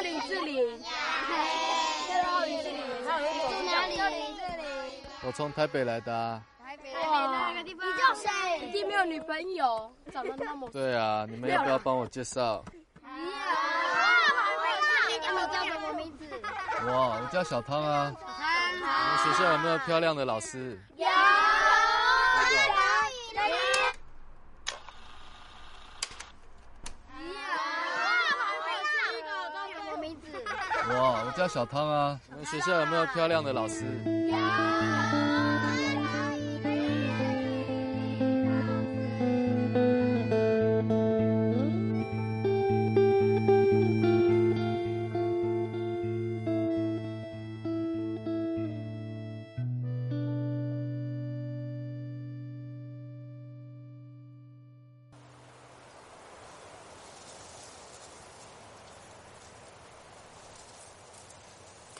他叫林志玲，叫林志玲，他有一种哪里叫林志玲。我从台北来的、啊。台北那个地方，你叫谁？一定没有女朋友，长得那么对啊，你们要不要帮我介绍？啊，你叫什么名字？我我叫小汤啊。你们学校有没有漂亮的老师？有。我我叫小汤啊。你们学校有没有漂亮的老师？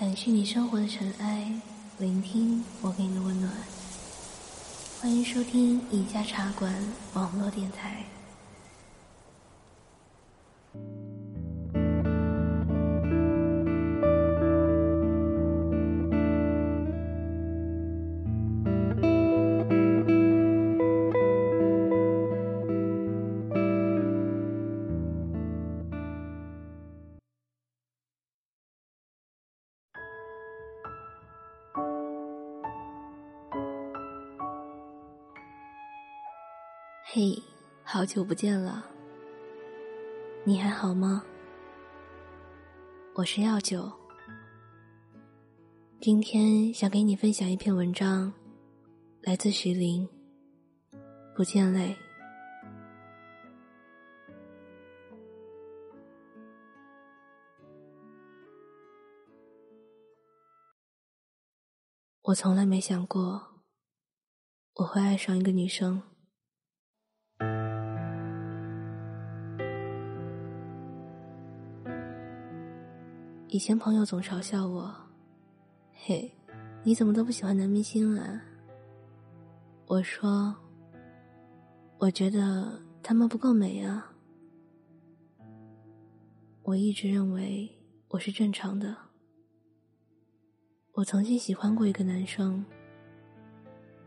掸去你生活的尘埃，聆听我给你的温暖。欢迎收听宜家茶馆网络电台。嘿，好久不见了，你还好吗？我是药酒，今天想给你分享一篇文章，来自徐林。不见泪，我从来没想过我会爱上一个女生。以前朋友总嘲笑我：“嘿，你怎么都不喜欢男明星啊？”我说：“我觉得他们不够美啊。”我一直认为我是正常的。我曾经喜欢过一个男生，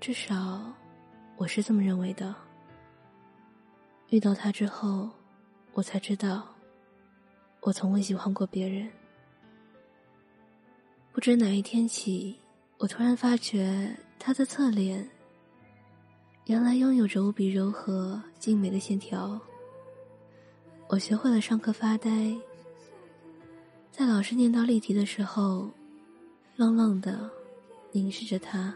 至少我是这么认为的。遇到他之后，我才知道，我从未喜欢过别人。不知哪一天起，我突然发觉他的侧脸，原来拥有着无比柔和、精美的线条。我学会了上课发呆，在老师念到例题的时候，愣愣的凝视着他，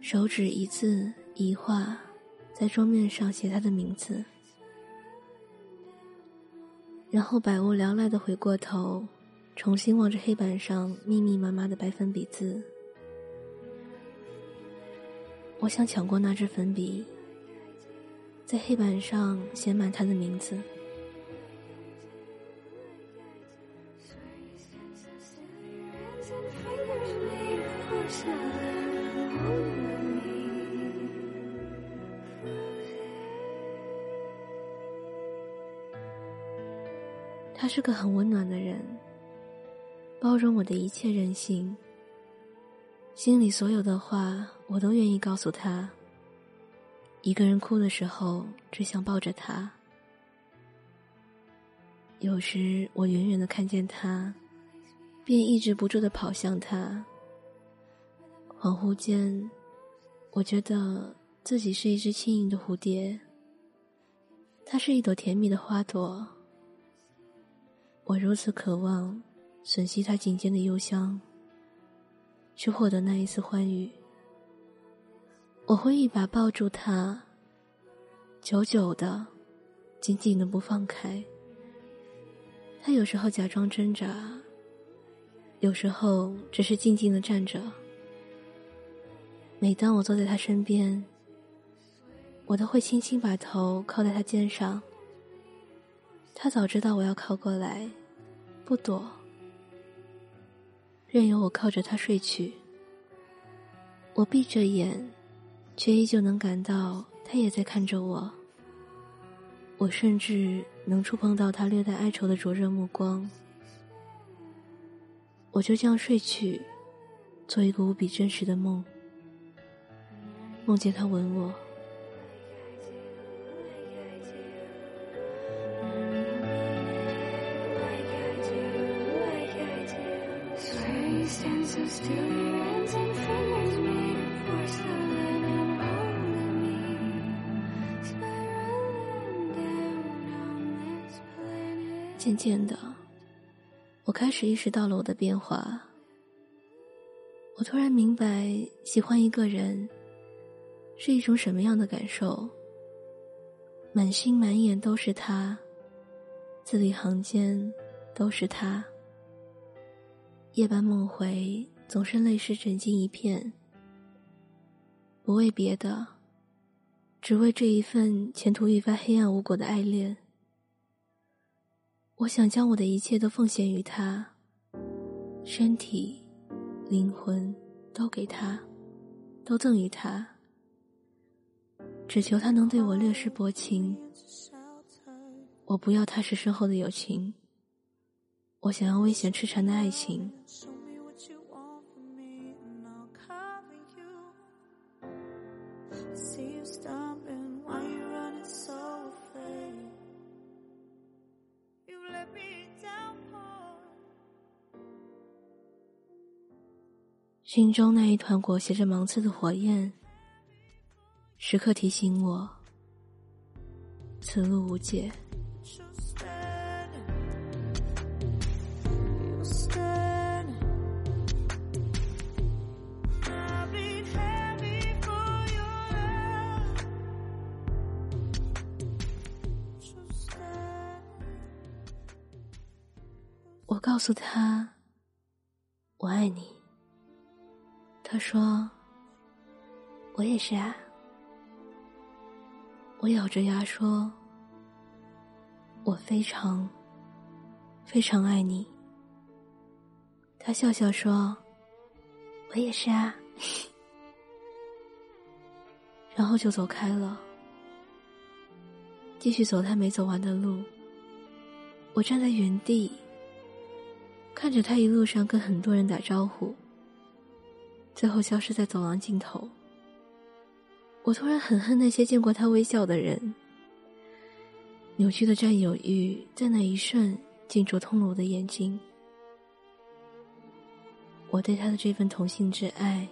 手指一字一画，在桌面上写他的名字，然后百无聊赖的回过头。重新望着黑板上密密麻麻的白粉笔字，我想抢过那支粉笔，在黑板上写满他的名字。他是个很温暖的人。包容我的一切任性，心里所有的话我都愿意告诉他。一个人哭的时候，只想抱着他。有时我远远的看见他，便抑制不住的跑向他。恍惚间，我觉得自己是一只轻盈的蝴蝶，他是一朵甜蜜的花朵。我如此渴望。吮吸他颈间的幽香，去获得那一丝欢愉。我会一把抱住他，久久的、紧紧的不放开。他有时候假装挣扎，有时候只是静静的站着。每当我坐在他身边，我都会轻轻把头靠在他肩上。他早知道我要靠过来，不躲。任由我靠着他睡去。我闭着眼，却依旧能感到他也在看着我。我甚至能触碰到他略带哀愁的灼热目光。我就这样睡去，做一个无比真实的梦，梦见他吻我。渐渐的，我开始意识到了我的变化。我突然明白，喜欢一个人是一种什么样的感受。满心满眼都是他，字里行间都是他。夜半梦回，总是泪湿枕巾一片。不为别的，只为这一份前途愈发黑暗无果的爱恋。我想将我的一切都奉献于他，身体、灵魂都给他，都赠予他，只求他能对我略施薄情。我不要踏实深厚的友情，我想要危险痴缠的爱情。心中那一团裹挟着芒刺的火焰，时刻提醒我：此路无解。我告诉他：“我爱你。”他说：“我也是啊。”我咬着牙说：“我非常、非常爱你。”他笑笑说：“我也是啊。”然后就走开了，继续走他没走完的路。我站在原地，看着他一路上跟很多人打招呼。最后消失在走廊尽头。我突然很恨那些见过他微笑的人，扭曲的占有欲在那一瞬竟灼痛了我的眼睛。我对他的这份同性之爱，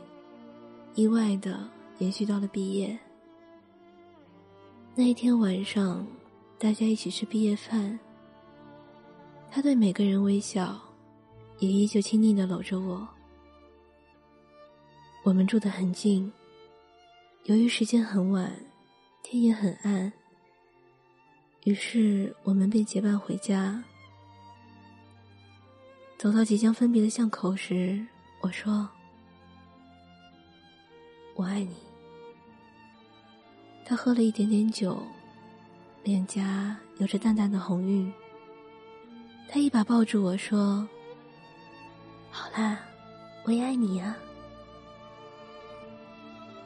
意外的延续到了毕业。那一天晚上，大家一起吃毕业饭。他对每个人微笑，也依旧亲昵的搂着我。我们住得很近，由于时间很晚，天也很暗，于是我们便结伴回家。走到即将分别的巷口时，我说：“我爱你。”他喝了一点点酒，脸颊有着淡淡的红晕。他一把抱住我说：“好啦，我也爱你呀。”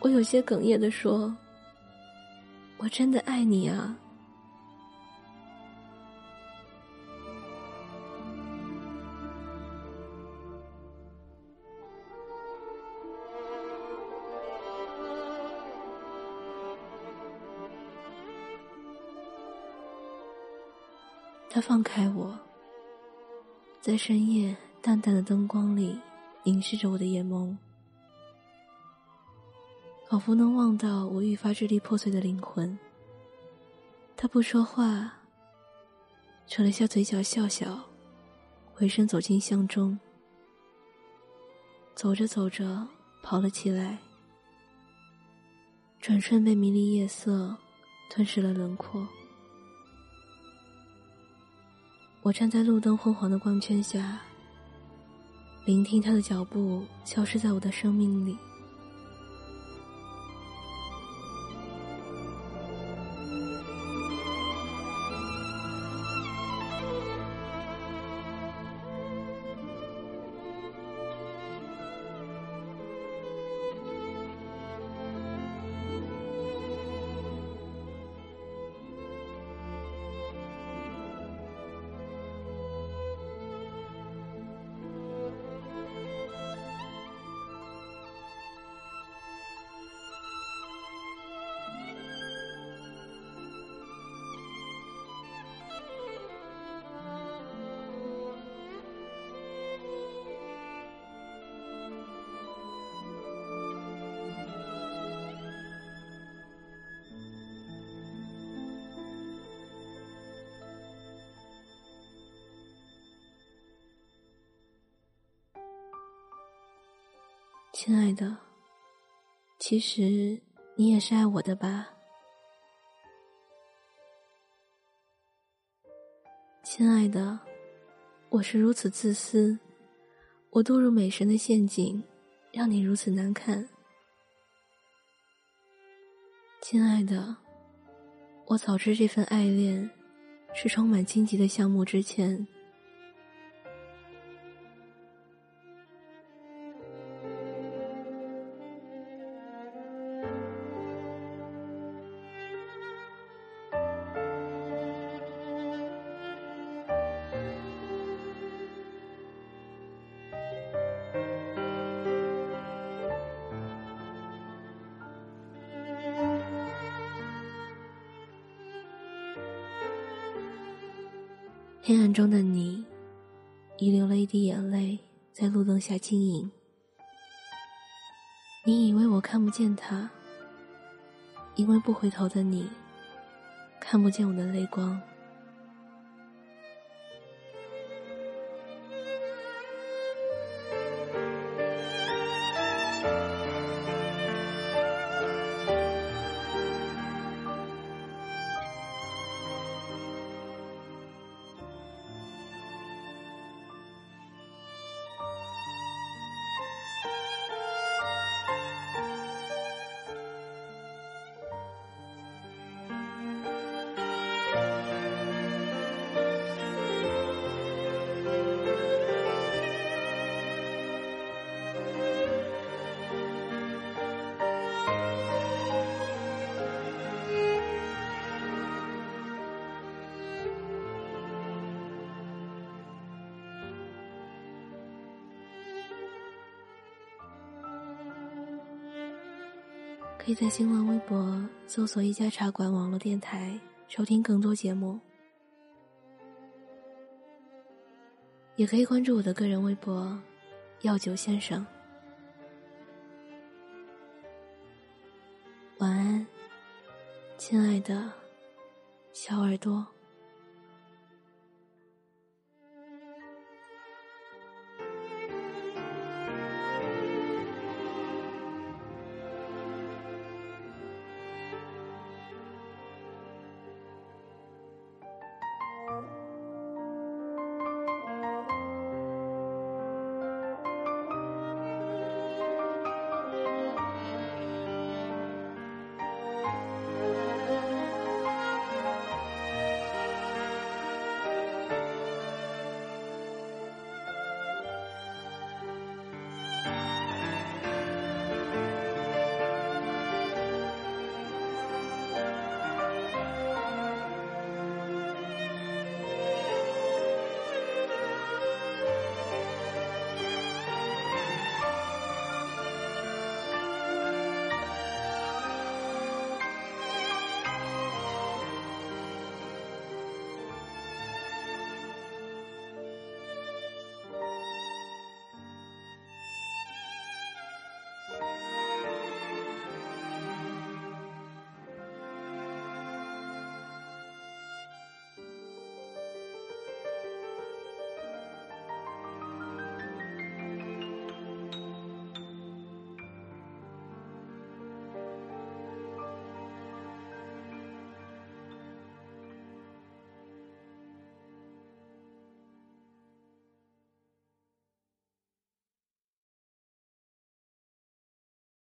我有些哽咽的说：“我真的爱你啊。”他放开我，在深夜淡淡的灯光里凝视着我的眼眸。仿佛能望到我愈发支离破碎的灵魂。他不说话，扯了下嘴角笑笑，回身走进巷中。走着走着，跑了起来，转瞬被迷离夜色吞噬了轮廓。我站在路灯昏黄的光圈下，聆听他的脚步消失在我的生命里。亲爱的，其实你也是爱我的吧？亲爱的，我是如此自私，我堕入美神的陷阱，让你如此难看。亲爱的，我早知这份爱恋是充满荆棘的项目之前。黑暗中的你，遗留了一滴眼泪在路灯下晶莹。你以为我看不见他，因为不回头的你，看不见我的泪光。可以在新浪微博搜索“一家茶馆”网络电台，收听更多节目。也可以关注我的个人微博“药酒先生”。晚安，亲爱的小耳朵。